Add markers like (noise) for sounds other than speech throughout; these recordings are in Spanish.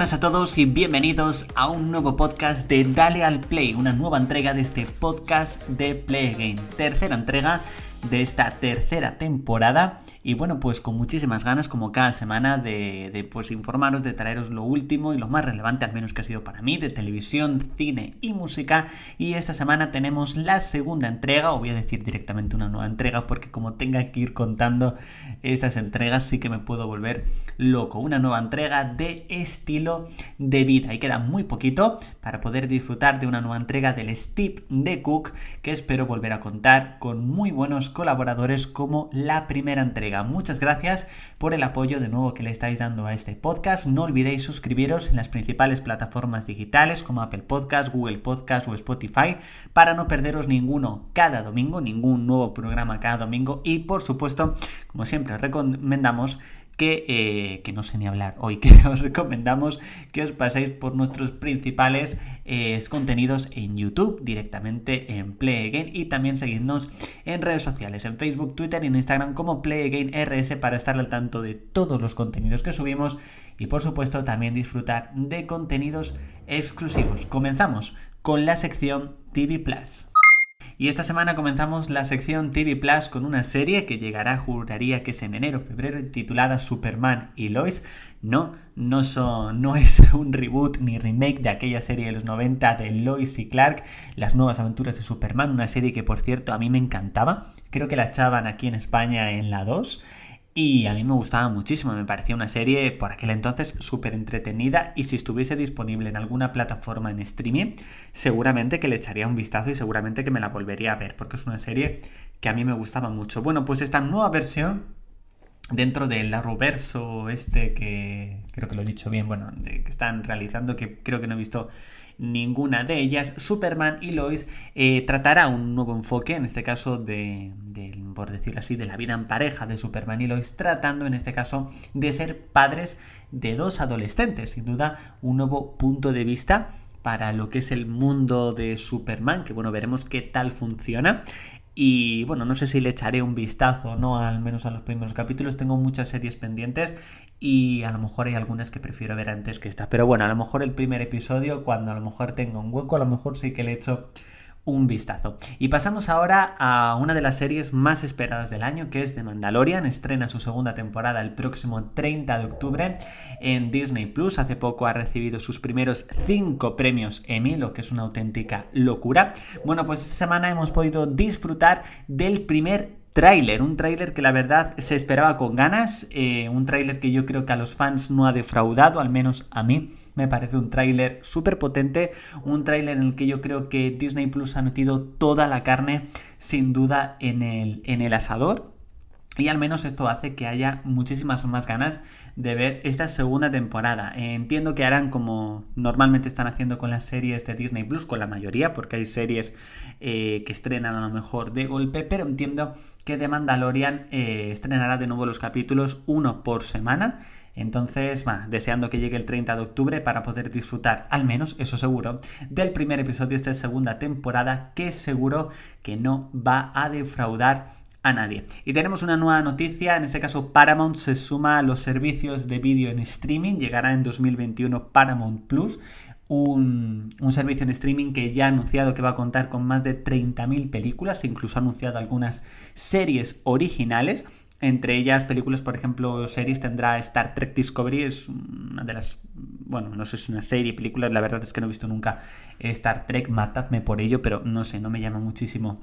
buenas a todos y bienvenidos a un nuevo podcast de Dale al Play, una nueva entrega de este podcast de Play Game, tercera entrega de esta tercera temporada. Y bueno pues con muchísimas ganas como cada semana de, pues informaros de traeros lo último y lo más relevante al menos que ha sido para mí de televisión cine y música. Y esta semana tenemos la segunda entrega o voy a decir directamente una nueva entrega porque como tenga que ir contando estas entregas sí que me puedo volver loco. Una nueva entrega de estilo de vida. Y queda muy poquito para poder disfrutar de una nueva entrega del Steve de Cook que espero volver a contar con muy buenos colaboradores como la primera entrega. Muchas gracias por el apoyo de nuevo que le estáis dando a este podcast. No olvidéis suscribiros en las principales plataformas digitales como Apple Podcast, Google Podcast o Spotify para no perderos ninguno cada domingo, ningún nuevo programa cada domingo y por supuesto, como siempre recomendamos que, eh, que, no sé ni hablar hoy, (laughs) que os recomendamos que os paséis por nuestros principales eh, contenidos en YouTube, directamente en Play Again y también seguidnos en redes sociales, en Facebook, Twitter y en Instagram como Play Again RS para estar al tanto de todos los contenidos que subimos y por supuesto también disfrutar de contenidos exclusivos. Comenzamos con la sección TV Plus. Y esta semana comenzamos la sección TV Plus con una serie que llegará, juraría que es en enero, febrero, titulada Superman y Lois. No, no, son, no (laughs) es un reboot ni remake de aquella serie de los 90 de Lois y Clark, las nuevas aventuras de Superman, una serie que por cierto a mí me encantaba. Creo que la echaban aquí en España en la 2 y a mí me gustaba muchísimo, me parecía una serie por aquel entonces súper entretenida y si estuviese disponible en alguna plataforma en streaming, seguramente que le echaría un vistazo y seguramente que me la volvería a ver, porque es una serie que a mí me gustaba mucho. Bueno, pues esta nueva versión dentro del Arrowverso este que creo que lo he dicho bien, bueno, que están realizando, que creo que no he visto ninguna de ellas, Superman y Lois eh, tratará un nuevo enfoque, en este caso de, por decirlo así, de la vida en pareja de Superman y Lois, tratando en este caso de ser padres de dos adolescentes, sin duda un nuevo punto de vista para lo que es el mundo de Superman, que bueno, veremos qué tal funciona. Y bueno, no sé si le echaré un vistazo, ¿no? Al menos a los primeros capítulos. Tengo muchas series pendientes y a lo mejor hay algunas que prefiero ver antes que esta. Pero bueno, a lo mejor el primer episodio, cuando a lo mejor tengo un hueco, a lo mejor sí que le echo un vistazo. Y pasamos ahora a una de las series más esperadas del año, que es The Mandalorian. Estrena su segunda temporada el próximo 30 de octubre en Disney Plus. Hace poco ha recibido sus primeros 5 premios Emmy, lo que es una auténtica locura. Bueno, pues esta semana hemos podido disfrutar del primer un tráiler que la verdad se esperaba con ganas, eh, un tráiler que yo creo que a los fans no ha defraudado, al menos a mí me parece un tráiler súper potente, un tráiler en el que yo creo que Disney Plus ha metido toda la carne sin duda en el, en el asador, y al menos esto hace que haya muchísimas más ganas de ver esta segunda temporada. Entiendo que harán como normalmente están haciendo con las series de Disney Plus, con la mayoría, porque hay series eh, que estrenan a lo mejor de golpe, pero entiendo que The Mandalorian eh, estrenará de nuevo los capítulos uno por semana. Entonces, va, deseando que llegue el 30 de octubre para poder disfrutar, al menos, eso seguro, del primer episodio de esta segunda temporada, que seguro que no va a defraudar a nadie. Y tenemos una nueva noticia, en este caso Paramount se suma a los servicios de vídeo en streaming, llegará en 2021 Paramount Plus, un, servicio en streaming que ya ha anunciado que va a contar con más de 30.000 películas, incluso ha anunciado algunas series originales. Entre ellas, películas, por ejemplo, series tendrá Star Trek Discovery, es una de las. Bueno, no sé si es una serie, película, la verdad es que no he visto nunca Star Trek, matadme por ello, pero no sé, no me llama muchísimo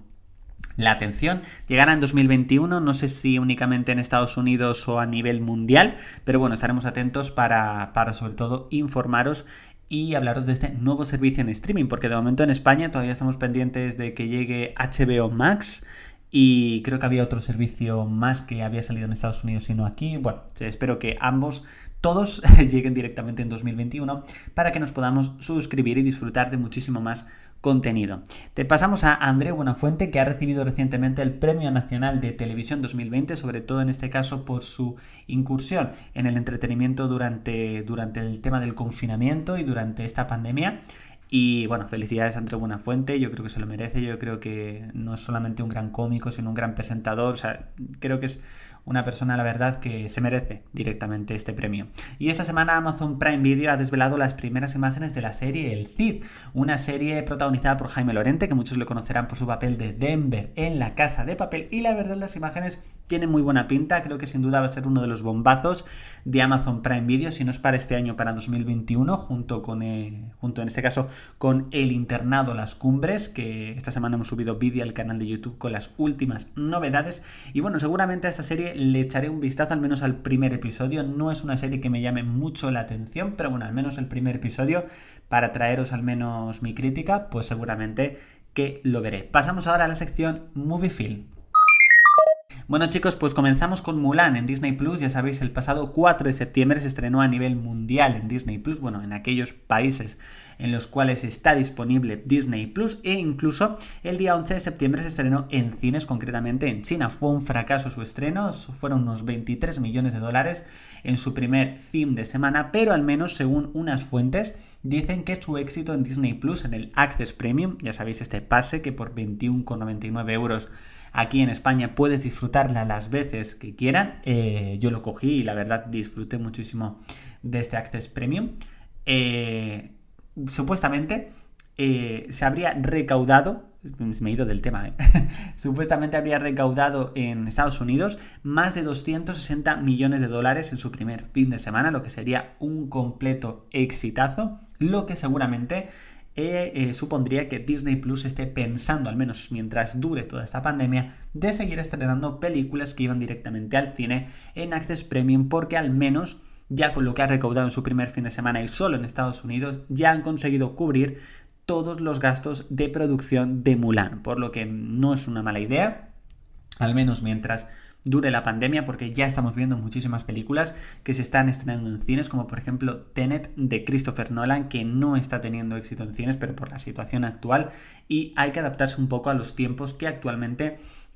la atención. Llegará en 2021, no sé si únicamente en Estados Unidos o a nivel mundial, pero bueno, estaremos atentos para, para sobre todo informaros y hablaros de este nuevo servicio en streaming, porque de momento en España todavía estamos pendientes de que llegue HBO Max. Y creo que había otro servicio más que había salido en Estados Unidos y no aquí. Bueno, espero que ambos, todos, (laughs) lleguen directamente en 2021 para que nos podamos suscribir y disfrutar de muchísimo más contenido. Te pasamos a André Buenafuente, que ha recibido recientemente el Premio Nacional de Televisión 2020, sobre todo en este caso por su incursión en el entretenimiento durante, durante el tema del confinamiento y durante esta pandemia. Y bueno, felicidades a André Buenafuente, yo creo que se lo merece, yo creo que no es solamente un gran cómico, sino un gran presentador, o sea, creo que es una persona, la verdad, que se merece directamente este premio. Y esta semana Amazon Prime Video ha desvelado las primeras imágenes de la serie El Cid, una serie protagonizada por Jaime Lorente, que muchos le conocerán por su papel de Denver en La Casa de Papel, y la verdad las imágenes tienen muy buena pinta, creo que sin duda va a ser uno de los bombazos de Amazon Prime Video, si no es para este año, para 2021, junto con, eh, junto en este caso, con El Internado Las Cumbres, que esta semana hemos subido vídeo al canal de YouTube con las últimas novedades. Y bueno, seguramente a esta serie le echaré un vistazo al menos al primer episodio. No es una serie que me llame mucho la atención, pero bueno, al menos el primer episodio, para traeros al menos mi crítica, pues seguramente que lo veré. Pasamos ahora a la sección Movie Film. Bueno chicos, pues comenzamos con Mulan en Disney Plus. Ya sabéis, el pasado 4 de septiembre se estrenó a nivel mundial en Disney Plus, bueno, en aquellos países en los cuales está disponible Disney Plus e incluso el día 11 de septiembre se estrenó en cines, concretamente en China. Fue un fracaso su estreno, fueron unos 23 millones de dólares en su primer fin de semana, pero al menos según unas fuentes dicen que su éxito en Disney Plus, en el Access Premium, ya sabéis este pase que por 21,99 euros aquí en España puedes las veces que quieran. Eh, yo lo cogí y la verdad disfruté muchísimo de este Access Premium. Eh, supuestamente eh, se habría recaudado, me he ido del tema, (laughs) supuestamente habría recaudado en Estados Unidos más de 260 millones de dólares en su primer fin de semana, lo que sería un completo exitazo, lo que seguramente eh, eh, supondría que Disney Plus esté pensando, al menos mientras dure toda esta pandemia, de seguir estrenando películas que iban directamente al cine en Access Premium, porque al menos ya con lo que ha recaudado en su primer fin de semana y solo en Estados Unidos, ya han conseguido cubrir todos los gastos de producción de Mulan, por lo que no es una mala idea, al menos mientras dure la pandemia, porque ya estamos viendo muchísimas películas que se están estrenando en cines, como por ejemplo Tenet de Christopher Nolan, que no está teniendo éxito en cines, pero por la situación actual, y hay que adaptarse un poco a los tiempos que actualmente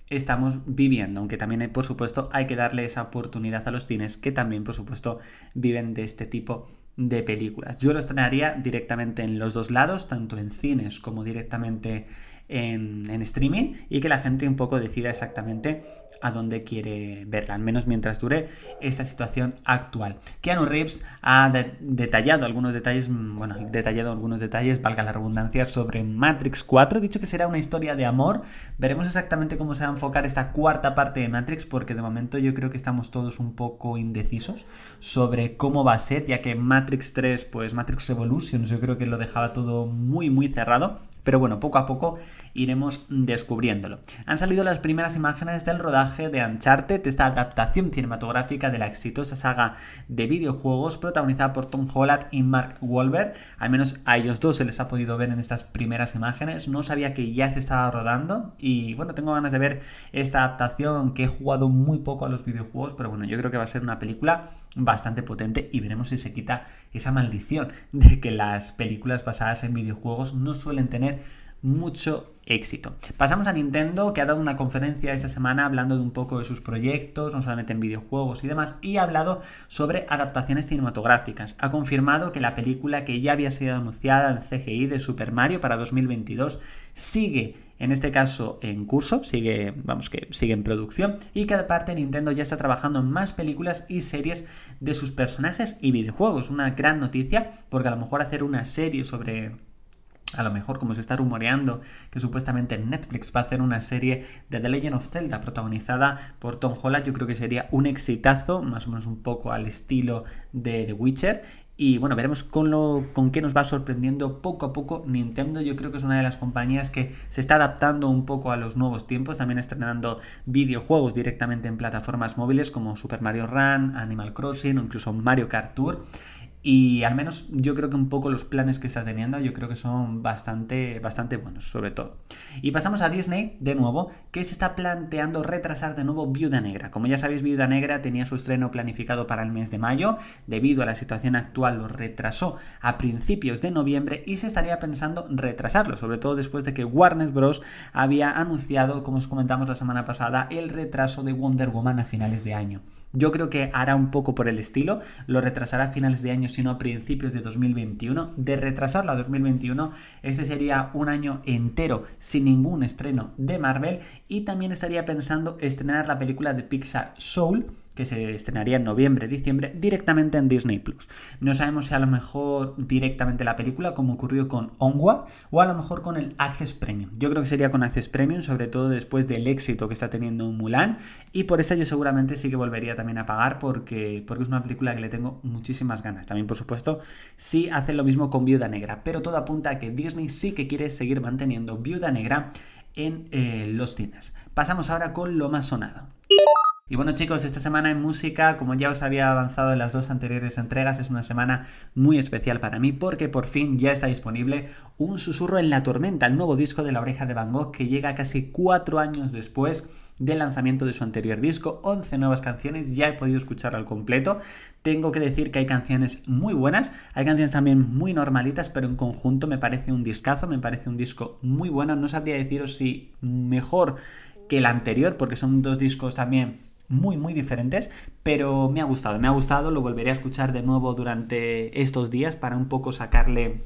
estamos viviendo, aunque también por supuesto hay que darle esa oportunidad a los cines que también por supuesto viven de este tipo de películas. Yo lo estrenaría directamente en los dos lados, tanto en cines como directamente en, streaming y que la gente un poco decida exactamente a dónde quiere verla, al menos mientras dure esta situación actual. Keanu Reeves ha detallado algunos detalles, mm, bueno, detallado algunos detalles, valga la redundancia, sobre Matrix 4, ha dicho que será una historia de amor, veremos exactamente cómo se va a enfocar esta cuarta parte de Matrix, porque de momento yo creo que estamos todos un poco indecisos sobre cómo va a ser, ya que Matrix 3, pues Matrix Revolutions, yo creo que lo dejaba todo muy, muy cerrado, pero bueno, poco a poco iremos descubriéndolo. Han salido las primeras imágenes del rodaje de Uncharted, esta adaptación cinematográfica de la exitosa saga de videojuegos protagonizada por Tom Holland y Mark Wahlberg. Al menos a ellos dos se les ha podido ver en estas primeras imágenes. No sabía que ya se estaba rodando y bueno, tengo ganas de ver esta adaptación que he jugado muy poco a los videojuegos, pero bueno, yo creo que va a ser una película bastante potente y veremos si se quita esa maldición (laughs) de que las películas basadas en videojuegos no suelen tener mucho éxito. Pasamos a Nintendo, que ha dado una conferencia esta semana hablando de un poco de sus proyectos, no solamente en videojuegos y demás, y ha hablado sobre adaptaciones cinematográficas. Ha confirmado que la película que ya había sido anunciada en CGI de Super Mario para 2022 sigue en este caso en curso, sigue, vamos que sigue en producción y que aparte Nintendo ya está trabajando en más películas y series de sus personajes y videojuegos. Una gran noticia porque a lo mejor hacer una serie sobre a lo mejor, como se está rumoreando, que supuestamente Netflix va a hacer una serie de The Legend of Zelda protagonizada por Tom Holland, yo creo que sería un exitazo, más o menos un poco al estilo de The Witcher. Y bueno, veremos con, lo, con qué nos va sorprendiendo poco a poco Nintendo. Yo creo que es una de las compañías que se está adaptando un poco a los nuevos tiempos, también estrenando videojuegos directamente en plataformas móviles como Super Mario Run, Animal Crossing o incluso Mario Kart Tour. Y al menos yo creo que un poco los planes que está teniendo, yo creo que son bastante, bastante buenos, sobre todo. Y pasamos a Disney, de nuevo, que se está planteando retrasar de nuevo Viuda Negra. Como ya sabéis, Viuda Negra tenía su estreno planificado para el mes de mayo, debido a la situación actual lo retrasó a principios de noviembre y se estaría pensando retrasarlo, sobre todo después de que Warner Bros. había anunciado, como os comentamos la semana pasada, el retraso de Wonder Woman a finales de año. Yo creo que hará un poco por el estilo, lo retrasará a finales de año sino a principios de 2021, de retrasarlo a 2021. Ese sería un año entero sin ningún estreno de Marvel y también estaría pensando estrenar la película de Pixar Soul que se estrenaría en noviembre, diciembre, directamente en Disney Plus. No sabemos si a lo mejor directamente la película, como ocurrió con Onward, o a lo mejor con el Access Premium. Yo creo que sería con Access Premium, sobre todo después del éxito que está teniendo Mulan, y por eso yo seguramente sí que volvería también a pagar, porque, porque es una película que le tengo muchísimas ganas. También, por supuesto, sí hacen lo mismo con Viuda Negra, pero todo apunta a que Disney sí que quiere seguir manteniendo Viuda Negra en eh, los cines. Pasamos ahora con lo más sonado. Y bueno chicos, esta semana en música, como ya os había avanzado en las dos anteriores entregas, es una semana muy especial para mí porque por fin ya está disponible Un susurro en la tormenta, el nuevo disco de la oreja de Van Gogh que llega casi cuatro años después del lanzamiento de su anterior disco, 11 nuevas canciones, ya he podido escuchar al completo. Tengo que decir que hay canciones muy buenas, hay canciones también muy normalitas, pero en conjunto me parece un discazo, me parece un disco muy bueno. No sabría deciros si mejor que el anterior, porque son dos discos también muy, muy diferentes, pero me ha gustado, me ha gustado, lo volveré a escuchar de nuevo durante estos días para un poco sacarle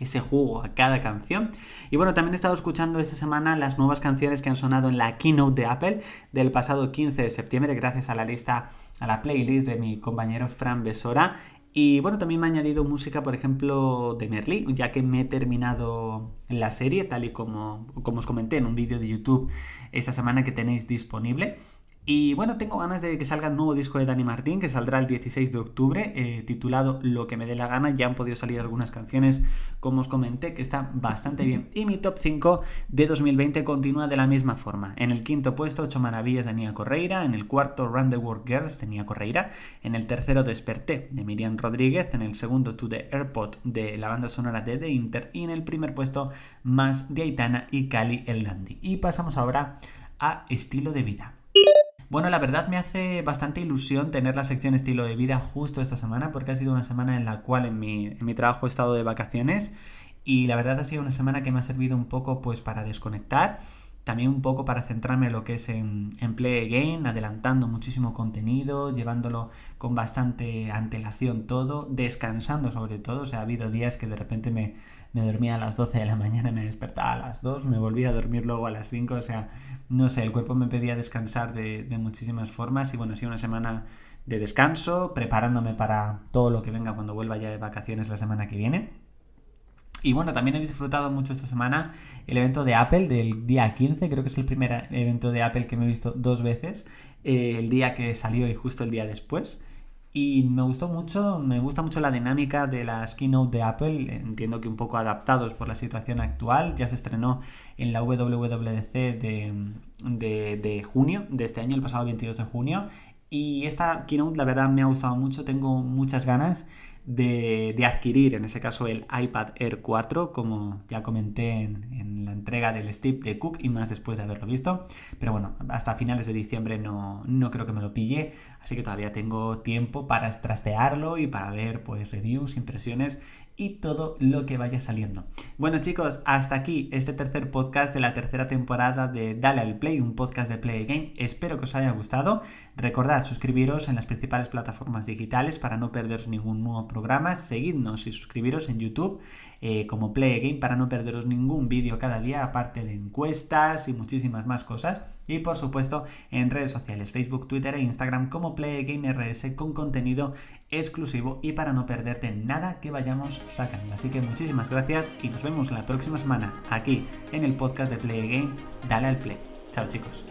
ese jugo a cada canción. Y bueno, también he estado escuchando esta semana las nuevas canciones que han sonado en la keynote de Apple del pasado 15 de septiembre, gracias a la lista, a la playlist de mi compañero Fran Besora. Y bueno, también me ha añadido música, por ejemplo, de Merly, ya que me he terminado la serie, tal y como, como os comenté en un vídeo de YouTube esta semana que tenéis disponible. Y bueno, tengo ganas de que salga el nuevo disco de Dani Martín, que saldrá el 16 de octubre, eh, titulado Lo que me dé la gana. Ya han podido salir algunas canciones, como os comenté, que están bastante bien. Y mi top 5 de 2020 continúa de la misma forma. En el quinto puesto, 8 maravillas de Nia Correira. En el cuarto, Run the World Girls de Nia Correira. En el tercero, Desperté de Miriam Rodríguez. En el segundo, To the Airport de la banda sonora de The Inter. Y en el primer puesto, Más de Aitana y Cali el Dandy. Y pasamos ahora a Estilo de Vida. Bueno, la verdad me hace bastante ilusión tener la sección estilo de vida justo esta semana porque ha sido una semana en la cual en mi, trabajo he estado de vacaciones y la verdad ha sido una semana que me ha servido un poco pues para desconectar también un poco para centrarme en lo que es en, Play Again, adelantando muchísimo contenido, llevándolo con bastante antelación todo, descansando sobre todo, o sea, ha habido días que de repente me, me dormía a las 12 de la mañana, me despertaba a las 2, me volvía a dormir luego a las 5, o sea, no sé, el cuerpo me pedía descansar de, muchísimas formas y bueno, sido una semana de descanso, preparándome para todo lo que venga cuando vuelva ya de vacaciones la semana que viene. Y bueno, también he disfrutado mucho esta semana el evento de Apple del día 15, creo que es el primer evento de Apple que me he visto dos veces, eh, el día que salió y justo el día después. Y me gustó mucho, me gusta mucho la dinámica de las keynote de Apple, entiendo que un poco adaptados por la situación actual, ya se estrenó en la WWDC de, de, junio de este año, el pasado 22 de junio, y esta keynote la verdad me ha gustado mucho, tengo muchas ganas de, adquirir, en ese caso, el iPad Air 4, como ya comenté en, la entrega del Steve de Cook y más después de haberlo visto. Pero bueno, hasta finales de diciembre no, no creo que me lo pille, así que todavía tengo tiempo para trastearlo y para ver pues reviews, impresiones y todo lo que vaya saliendo. Bueno chicos, hasta aquí este tercer podcast de la tercera temporada de Dale al Play, un podcast de Play Game. Espero que os haya gustado. Recordad suscribiros en las principales plataformas digitales para no perderos ningún nuevo programa. Seguidnos y suscribiros en YouTube eh, como Play Game para no perderos ningún vídeo cada día, aparte de encuestas y muchísimas más cosas. Y por supuesto en redes sociales, Facebook, Twitter e Instagram como Play Game RS con contenido exclusivo y para no perderte nada que vayamos sacando. Así que muchísimas gracias y nos vemos la próxima semana aquí en el podcast de Play Game. Dale al play. Chao chicos.